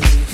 Peace.